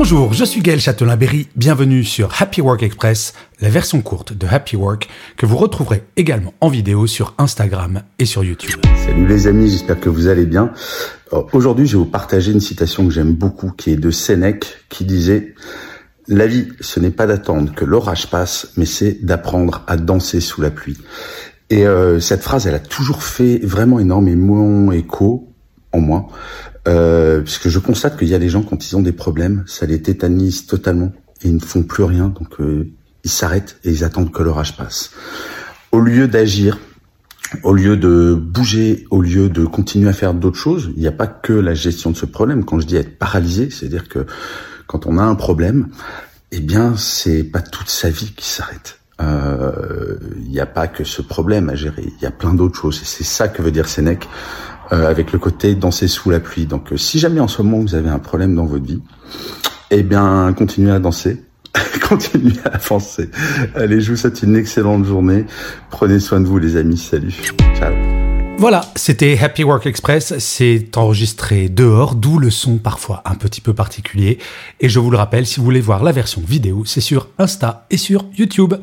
Bonjour, je suis Gaël Châtelain-Berry, bienvenue sur Happy Work Express, la version courte de Happy Work que vous retrouverez également en vidéo sur Instagram et sur YouTube. Salut les amis, j'espère que vous allez bien. Aujourd'hui, je vais vous partager une citation que j'aime beaucoup qui est de Sénèque qui disait La vie, ce n'est pas d'attendre que l'orage passe, mais c'est d'apprendre à danser sous la pluie. Et euh, cette phrase, elle a toujours fait vraiment énormément écho en moi. Euh, puisque je constate qu'il y a des gens quand ils ont des problèmes, ça les tétanise totalement et ils ne font plus rien, donc euh, ils s'arrêtent et ils attendent que l'orage passe. Au lieu d'agir, au lieu de bouger, au lieu de continuer à faire d'autres choses, il n'y a pas que la gestion de ce problème. Quand je dis être paralysé, c'est-à-dire que quand on a un problème, eh bien, c'est pas toute sa vie qui s'arrête. Euh, il n'y a pas que ce problème à gérer, il y a plein d'autres choses. Et c'est ça que veut dire Sénèque euh, avec le côté danser sous la pluie. Donc euh, si jamais en ce moment vous avez un problème dans votre vie, eh bien continuez à danser, continuez à avancer. Allez, je vous souhaite une excellente journée. Prenez soin de vous les amis. Salut. Ciao. Voilà, c'était Happy Work Express, c'est enregistré dehors, d'où le son parfois un petit peu particulier. Et je vous le rappelle, si vous voulez voir la version vidéo, c'est sur Insta et sur YouTube.